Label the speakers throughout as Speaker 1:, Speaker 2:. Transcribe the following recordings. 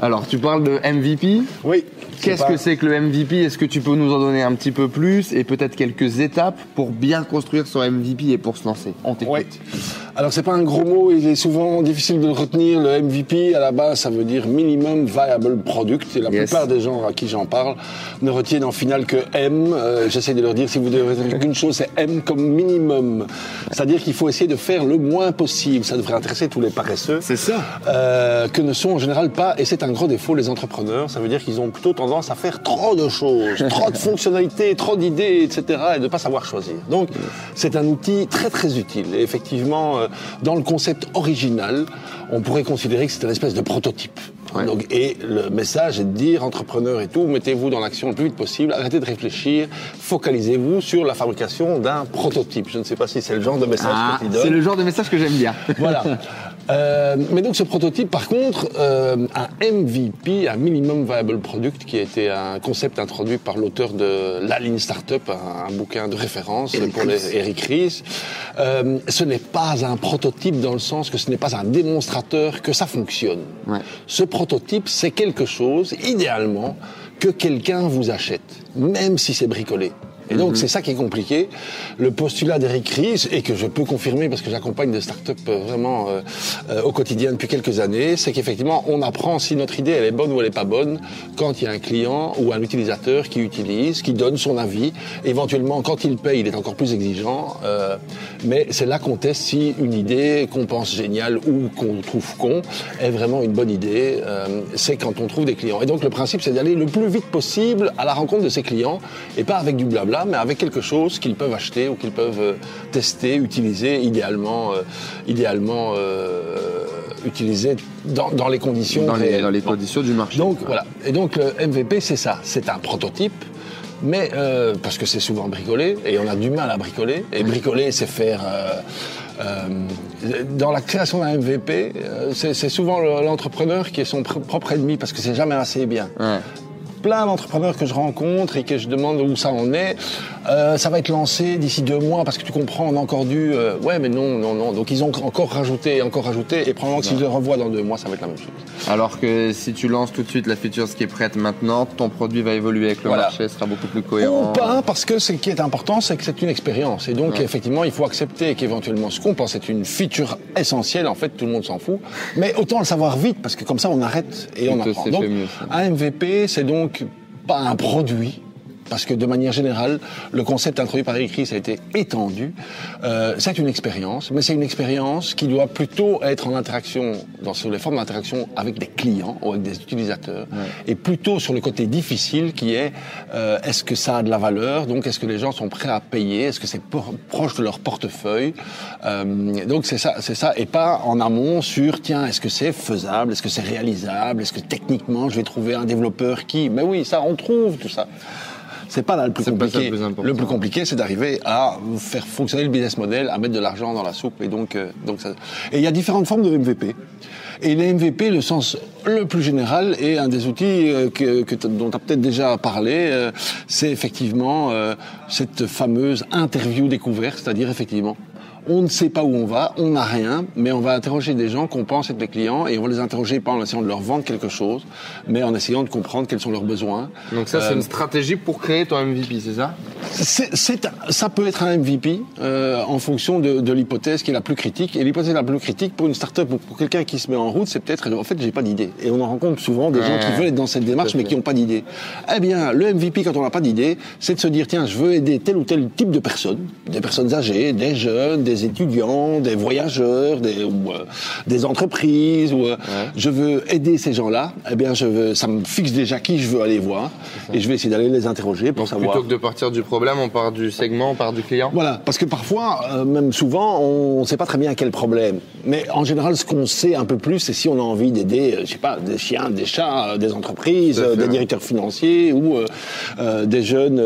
Speaker 1: Alors, tu parles de MVP
Speaker 2: Oui.
Speaker 1: Qu'est-ce que c'est que le MVP Est-ce que tu peux nous en donner un petit peu plus et peut-être quelques étapes pour bien construire son MVP et pour se lancer On t'écoute.
Speaker 2: Oui. Alors c'est pas un gros mot, il est souvent difficile de le retenir. Le MVP à la base ça veut dire minimum viable product et la
Speaker 1: Yes.
Speaker 2: plupart des gens à qui j'en parle ne retiennent en final que M. Euh, J'essaie de leur dire si vous devez retenir qu'une chose c'est M comme minimum. C'est-à-dire qu'il faut essayer de faire le moins possible. Ça devrait intéresser tous les paresseux.
Speaker 1: C'est ça.
Speaker 2: euh, que ne sont en général pas, et c'est un gros défaut, les entrepreneurs. Ça veut dire qu'ils ont plutôt tendance à faire trop de choses, trop de fonctionnalités, trop d'idées, etc., et de pas savoir choisir. Donc, c'est un outil très très utile. Et effectivement, euh, dans le concept original, on pourrait considérer que c'est une espèce de prototype.
Speaker 1: Ouais.
Speaker 2: Donc, et le message est de dire, entrepreneurs et tout, mettez-vous dans l'action le plus vite possible, arrêtez de réfléchir, focalisez-vous sur la fabrication d'un prototype. Je ne sais pas si c'est le genre de message
Speaker 1: Ah,
Speaker 2: que tu donnes.
Speaker 1: c'est le genre de message que j'aime bien.
Speaker 2: Voilà. Euh, mais donc ce prototype, par contre, euh, un MVP, un minimum viable product, qui a été un concept introduit par l'auteur de La Ligne Startup, un, un bouquin de référence
Speaker 1: Eric
Speaker 2: pour les. Eric Ries. Euh, ce n'est pas un prototype dans le sens que ce n'est pas un démonstrateur que ça fonctionne.
Speaker 1: Ouais.
Speaker 2: Ce prototype, c'est quelque chose, idéalement, que quelqu'un vous achète, même si c'est bricolé. Et donc, c'est ça qui est compliqué. Le postulat d'Eric Ries, et que je peux confirmer parce que j'accompagne des startups euh, vraiment euh, euh, au quotidien depuis quelques années, c'est qu'effectivement, on apprend si notre idée, elle est bonne ou elle est pas bonne quand il y a un client ou un utilisateur qui utilise, qui donne son avis. Éventuellement, quand il paye, il est encore plus exigeant. euh, mais c'est là qu'on teste si une idée qu'on pense géniale ou qu'on trouve con est vraiment une bonne idée. c'est quand on trouve des clients. Et donc, le principe, c'est d'aller le plus vite possible à la rencontre de ses clients et pas avec du blabla, mais avec quelque chose qu'ils peuvent acheter ou qu'ils peuvent euh, tester, utiliser, idéalement, euh, idéalement euh, utiliser dans, dans les conditions
Speaker 1: Dans les, dans conditions du marché.
Speaker 2: Donc voilà. Et donc le MVP, c'est ça. C'est un prototype. Mais euh, parce que c'est souvent bricolé et on a du mal à bricoler. Et bricoler, c'est faire. euh, dans la création d'un MVP, euh, c'est souvent le- l'entrepreneur qui est son pr- propre ennemi parce que c'est jamais assez bien
Speaker 1: Ouais.
Speaker 2: Plein d'entrepreneurs que je rencontre et que je demande où ça en est. Euh, ça va être lancé d'ici deux mois parce que tu comprends, on a encore dû. euh, ouais, mais non, non, non. Donc ils ont encore rajouté, encore rajouté, et probablement que s'ils le revoient dans deux mois, ça va être la même chose.
Speaker 1: Alors que si tu lances tout de suite la feature ce qui est prête maintenant, ton produit va évoluer avec le
Speaker 2: Voilà.
Speaker 1: marché, sera beaucoup plus cohérent.
Speaker 2: Ou pas, parce que ce qui est important, c'est que c'est une expérience. Et donc,
Speaker 1: Ouais.
Speaker 2: effectivement, il faut accepter qu'éventuellement, ce qu'on pense être une feature essentielle, en fait, tout le monde s'en fout. Mais autant le savoir vite, parce que comme ça, on arrête et on
Speaker 1: Tout
Speaker 2: apprend. Donc,
Speaker 1: mieux,
Speaker 2: un MVP, c'est donc pas un produit. Parce que de manière générale, le concept introduit par Eric Ries a été étendu. Euh, c'est une expérience, mais c'est une expérience qui doit plutôt être en interaction, dans sur les formes d'interaction avec des clients ou avec des utilisateurs, et plutôt sur le côté difficile qui est euh, est-ce que ça a de la valeur, donc est-ce que les gens sont prêts à payer, est-ce que c'est proche de leur portefeuille? Euh, donc c'est ça, c'est ça, et pas en amont sur tiens est-ce que c'est faisable, est-ce que c'est réalisable, est-ce que techniquement je vais trouver un développeur qui, mais oui ça on trouve tout ça. C'est pas là le plus compliqué.
Speaker 1: le plus important.
Speaker 2: le plus compliqué, c'est d'arriver à faire fonctionner le business model, à mettre de l'argent dans la soupe. Et donc, euh, donc ça... Et il y a différentes formes de MVP. Et les MVP, le sens le plus général, et un des outils euh, que, que t- dont tu as peut-être déjà parlé, euh, c'est effectivement euh, cette fameuse interview découverte, c'est-à-dire effectivement, on ne sait pas où on va, on n'a rien, mais on va interroger des gens qu'on pense être des clients et on va les interroger pas en essayant de leur vendre quelque chose, mais en essayant de comprendre quels sont leurs besoins.
Speaker 1: Donc ça, c'est une stratégie pour créer ton MVP, c'est ça?
Speaker 2: C'est, ça peut être un MVP euh, en fonction de, de l'hypothèse qui est la plus critique. Et l'hypothèse la plus critique pour une start-up ou pour quelqu'un qui se met en route, c'est peut-être en fait j'ai pas d'idée. Et on en rencontre souvent des gens qui veulent être dans cette démarche mais qui n'ont pas d'idée. Eh bien, le MVP quand on n'a pas d'idée, c'est de se dire tiens, je veux aider tel ou tel type de personnes, des personnes âgées, des jeunes, des étudiants, des voyageurs, des, ou, euh, des entreprises. Ou, euh, Je veux aider ces gens-là. Eh bien, je veux, ça me fixe déjà qui je veux aller voir et je vais essayer d'aller les interroger pour savoir.
Speaker 1: Plutôt que de partir du problème, on part du segment, on part du client.
Speaker 2: Voilà, parce que parfois, euh, même souvent, on ne sait pas très bien quel problème. Mais en général, ce qu'on sait un peu plus, c'est si on a envie d'aider, pas, des chiens, des chats, des entreprises, des directeurs financiers ou des jeunes,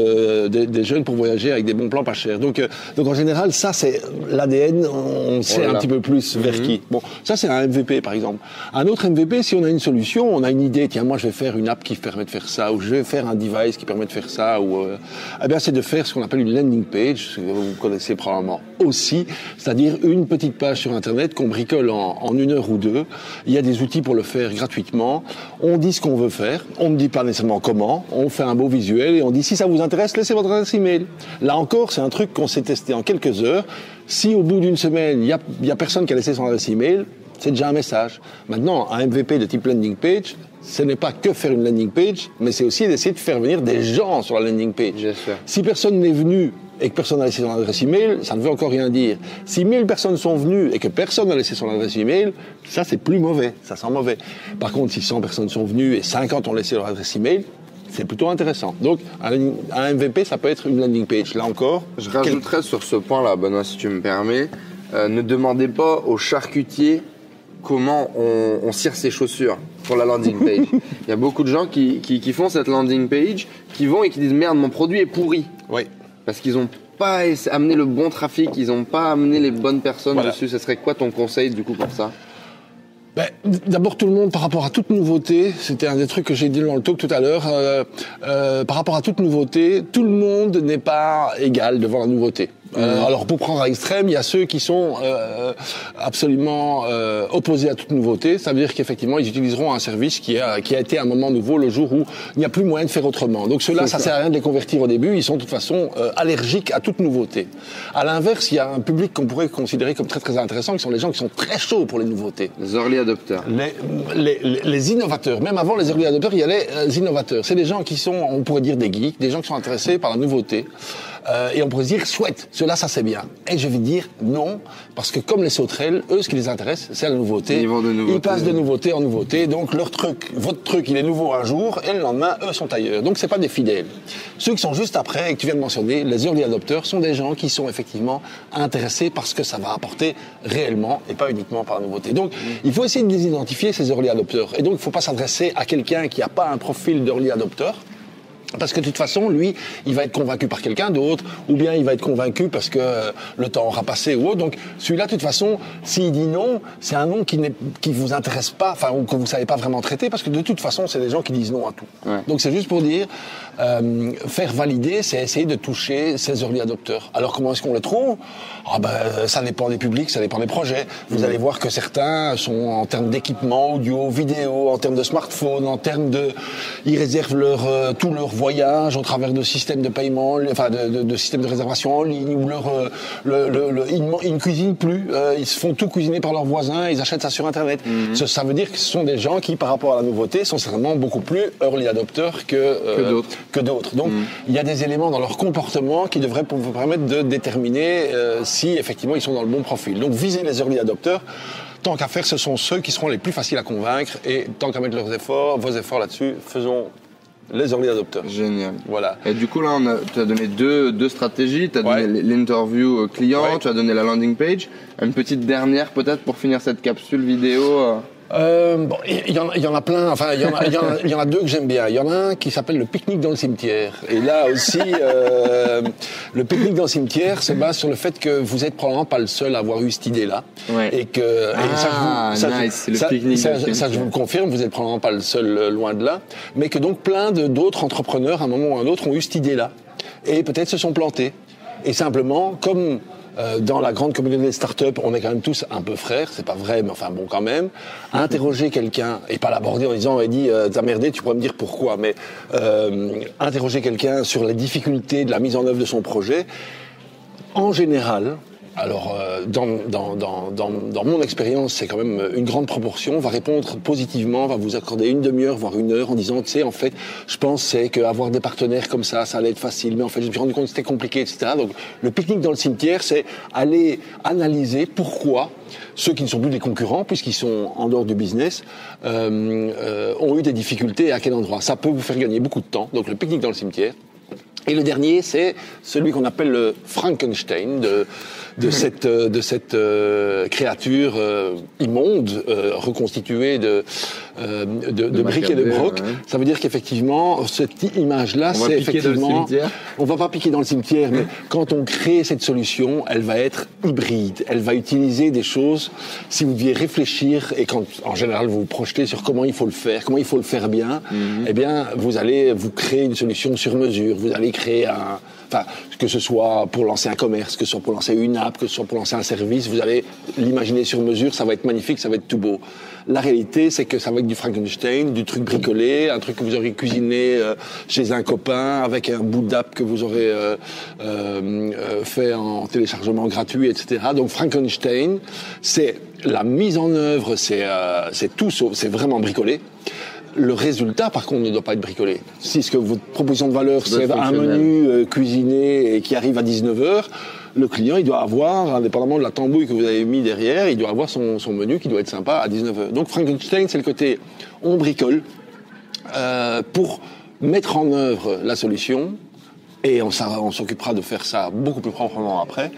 Speaker 2: des, jeunes pour voyager avec des bons plans pas chers. Donc, donc en général, ça c'est l'ADN. On sait un petit peu plus vers mhm. qui. Bon, ça c'est un MVP par exemple. Un autre MVP, si on a une solution, on a une idée. Tiens, moi je vais faire une app qui permet de faire ça, ou je vais faire un device qui permet de faire ça, ou euh, eh bien c'est de faire ce qu'on appelle une landing page, que vous connaissez probablement aussi, c'est-à-dire une petite page sur Internet qu'on bricole en, en, une heure ou deux. Il y a des outils pour le faire gratuitement. On dit ce qu'on veut faire, on ne dit pas nécessairement comment, on fait un beau visuel et on dit si ça vous intéresse, laissez votre adresse email. Là encore, c'est un truc qu'on s'est testé en quelques heures. Si au bout d'une semaine, il n'y a, y a personne qui a laissé son adresse email, c'est déjà un message. Maintenant, un MVP de type landing page, ce n'est pas que faire une landing page, mais c'est aussi d'essayer de faire venir des gens sur la landing page. Si personne n'est venu et que personne n'a laissé son adresse email, ça ne veut encore rien dire. Si 1000 personnes sont venues et que personne n'a laissé son adresse email, ça c'est plus mauvais, ça sent mauvais. Par contre, si 100 personnes sont venues et 50 ont laissé leur adresse email, c'est plutôt intéressant. Donc, un, MVP, ça peut être une landing page. Là encore.
Speaker 1: Je rajouterais sur ce point-là, Benoît, si tu me permets, euh, ne demandez pas aux charcutiers comment on, on, cire ses chaussures pour la landing page. Il y a beaucoup de gens qui, qui, font cette landing page, qui vont et qui disent merde, mon produit est pourri.
Speaker 2: Oui.
Speaker 1: Parce qu'ils n'ont pas amené le bon trafic, ils n'ont pas amené les bonnes personnes dessus. Ce serait quoi ton conseil du coup pour ça?
Speaker 2: Ben, D'abord, tout le monde, par rapport à toute nouveauté, c'était un des trucs que j'ai dit dans le talk tout à l'heure, euh, euh, par rapport à toute nouveauté, tout le monde n'est pas égal devant la nouveauté. Euh, alors pour prendre à l'extrême, il y a ceux qui sont euh, absolument euh, opposés à toute nouveauté. Ça veut dire qu'effectivement, ils utiliseront un service qui a, qui a été un moment nouveau le jour où il n'y a plus moyen de faire autrement. Donc ceux-là, ça, sert à rien de les convertir au début. Ils sont de toute façon allergiques à toute nouveauté. À l'inverse, il y a un public qu'on pourrait considérer comme très très intéressant, qui sont les gens qui sont très chauds pour les nouveautés.
Speaker 1: Les early adopters.
Speaker 2: Les, les, les innovateurs. Même avant les early adopters, il y a les innovateurs. C'est des gens qui sont, on pourrait dire des geeks, des gens qui sont intéressés par la nouveauté. Euh, et on pourrait se dire, chouette, cela, ça c'est bien. Et je vais dire non, parce que comme les sauterelles, eux, ce qui les intéresse, c'est la nouveauté. Ils, passent de nouveauté en nouveauté, donc leur truc, votre truc, il est nouveau un jour, et le lendemain, eux sont ailleurs. Donc c'est pas des fidèles. Ceux qui sont juste après, et que tu viens de mentionner, les early adopteurs, sont des gens qui sont effectivement intéressés par ce que ça va apporter réellement, et pas uniquement par la nouveauté. Donc il faut essayer de les identifier, ces early adopteurs. Et donc il ne faut pas s'adresser à quelqu'un qui n'a pas un profil d'early adopteur, parce que de toute façon, lui, il va être convaincu par quelqu'un d'autre, ou bien il va être convaincu parce que euh, le temps aura passé ou autre. Donc celui-là, de toute façon, s'il dit non, c'est un non qui ne qui vous intéresse pas, enfin ou que vous savez pas vraiment traiter, parce que de toute façon, c'est des gens qui disent non à tout. Donc c'est juste pour dire, euh, faire valider, c'est essayer de toucher ces early adopteurs. Alors comment est-ce qu'on les trouve? Ah ben, ça dépend des publics, ça dépend des projets. Vous allez voir que certains sont en termes d'équipement audio, vidéo, en termes de smartphone, en termes de, ils réservent leur euh, tout leur voyage au travers de systèmes de paiement, enfin de, de, systèmes de réservation en ligne ou leur euh, le, le, ils, ne cuisinent plus, euh, ils se font tout cuisiner par leurs voisins, ils achètent ça sur internet. Mhm. ça, ça, veut dire que ce sont des gens qui, par rapport à la nouveauté, sont certainement beaucoup plus early adopteurs que
Speaker 1: euh,
Speaker 2: que d'autres. Donc mhm. il y a des éléments dans leur comportement qui devraient vous permettre de déterminer si effectivement ils sont dans le bon profil. Donc visez les early adopteurs. Tant qu'à faire, ce sont ceux qui seront les plus faciles à convaincre et tant qu'à mettre leurs efforts, vos efforts là-dessus, faisons les early adopteurs.
Speaker 1: Génial.
Speaker 2: Voilà.
Speaker 1: Et du coup, là, tu as donné deux, deux stratégies. Tu as donné l'interview euh, client, tu as donné la landing page. Une petite dernière, peut-être, pour finir cette capsule vidéo. Euh
Speaker 2: bon, il y, en, y, en a plein. Enfin, il y, y, en a deux que j'aime bien. Il y en a un qui s'appelle le pique-nique dans le cimetière. Et là aussi, euh, le pique-nique dans le cimetière se base sur le fait que vous êtes probablement pas le seul à avoir eu cette idée-là.
Speaker 1: Ouais.
Speaker 2: Et que
Speaker 1: ah, ça, nice. le pique-nique.
Speaker 2: Ça, ça, je vous le confirme. Vous êtes probablement pas le seul euh, loin de là. Mais que donc plein d'autres entrepreneurs, à un moment ou à un autre, ont eu cette idée-là et peut-être se sont plantés. Et simplement, comme euh, dans la grande communauté des startups, on est quand même tous un peu frères, c'est pas vrai, mais enfin bon quand même. Interroger quelqu'un et pas l'aborder en disant, il dit, euh, t'as merdé, tu pourrais me dire pourquoi, mais euh, interroger quelqu'un sur les difficultés de la mise en œuvre de son projet, en général, alors, euh, dans, dans, dans, dans, mon expérience, c'est quand même une grande proportion. On va répondre positivement, va vous accorder une demi-heure, voire une heure, en disant, tu sais, en fait, je pensais qu'avoir des partenaires comme ça, ça allait être facile, mais en fait, je me suis rendu compte que c'était compliqué, etc. Donc, le pique-nique dans le cimetière, c'est aller analyser pourquoi ceux qui ne sont plus des concurrents, puisqu'ils sont en dehors du business, euh, euh, ont eu des difficultés et à quel endroit. Ça peut vous faire gagner beaucoup de temps. Donc, le pique-nique dans le cimetière. Et le dernier, c'est celui qu'on appelle le Frankenstein de, de cette, euh, de cette euh, créature euh, immonde, reconstituée de, de, de, briques et de brocs. Ça veut dire qu'effectivement, cette image-là, c'est effectivement... On va pas piquer dans le cimetière, mais quand on crée cette solution, elle va être hybride. Elle va utiliser des choses, si vous deviez réfléchir, et quand en général vous vous projetez sur comment il faut le faire, comment il faut le faire bien, mhm. eh bien, vous allez vous créer une solution sur mesure. Vous allez créer un Enfin, que ce soit pour lancer un commerce, que ce soit pour lancer une app, que ce soit pour lancer un service, vous allez l'imaginer sur mesure, ça va être magnifique, ça va être tout beau. La réalité, c'est que ça va être du Frankenstein, du truc bricolé, un truc que vous aurez cuisiné euh, chez un copain, avec un bout d'app que vous aurez euh, euh, fait en téléchargement gratuit, etc. Donc Frankenstein, c'est la mise en œuvre, c'est tout sauf, c'est vraiment bricolé. Le résultat, par contre, ne doit pas être bricolé. Si ce que votre proposition de valeur, c'est un menu euh, cuisiné et qui arrive à 19h, le client, il doit avoir, indépendamment de la tambouille que vous avez mis derrière, il doit avoir son, menu qui doit être sympa à 19h. Donc Frankenstein, c'est le côté on bricole euh, pour mettre en œuvre la solution, et on, s'occupera de faire ça beaucoup plus proprement après,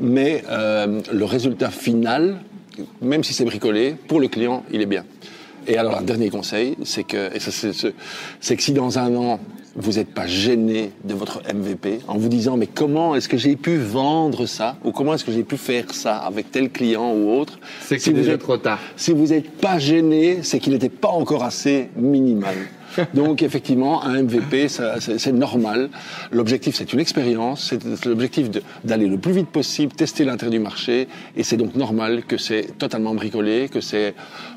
Speaker 2: mais euh, le résultat final, même si c'est bricolé, pour le client, il est bien. Et alors, un dernier conseil, c'est que, c'est que si dans un an, vous n'êtes pas gêné de votre MVP en vous disant mais comment est-ce que j'ai pu vendre ça ou comment est-ce que j'ai pu faire ça avec tel client ou autre
Speaker 1: C'est que si vous êtes trop tard.
Speaker 2: Si vous n'êtes pas gêné, c'est qu'il n'était pas encore assez minimal. Donc effectivement, un MVP, c'est normal. L'objectif, c'est une expérience. C'est l'objectif d'aller le plus vite possible, tester l'intérêt du marché. Et c'est donc normal que c'est totalement bricolé, que c'est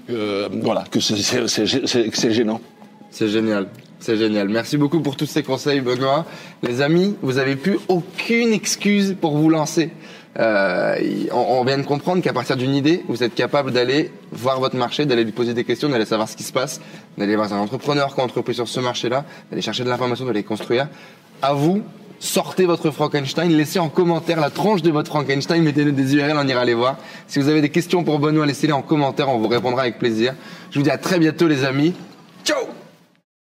Speaker 2: euh, voilà, que c'est gênant.
Speaker 1: C'est génial. C'est génial. Merci beaucoup pour tous ces conseils, Benoît. Les amis, vous avez plus aucune excuse pour vous lancer. Euh, on, vient de comprendre qu'à partir d'une idée, vous êtes capable d'aller voir votre marché, d'aller lui poser des questions, d'aller savoir ce qui se passe, d'aller voir un entrepreneur qui a entrepris sur ce marché-là, d'aller chercher de l'information, d'aller construire. À vous, sortez votre Frankenstein, laissez en commentaire la tranche de votre Frankenstein, mettez-le des URL, on ira les voir. Si vous avez des questions pour Benoît, laissez-les en commentaire, on vous répondra avec plaisir. Je vous dis à très bientôt les amis. Ciao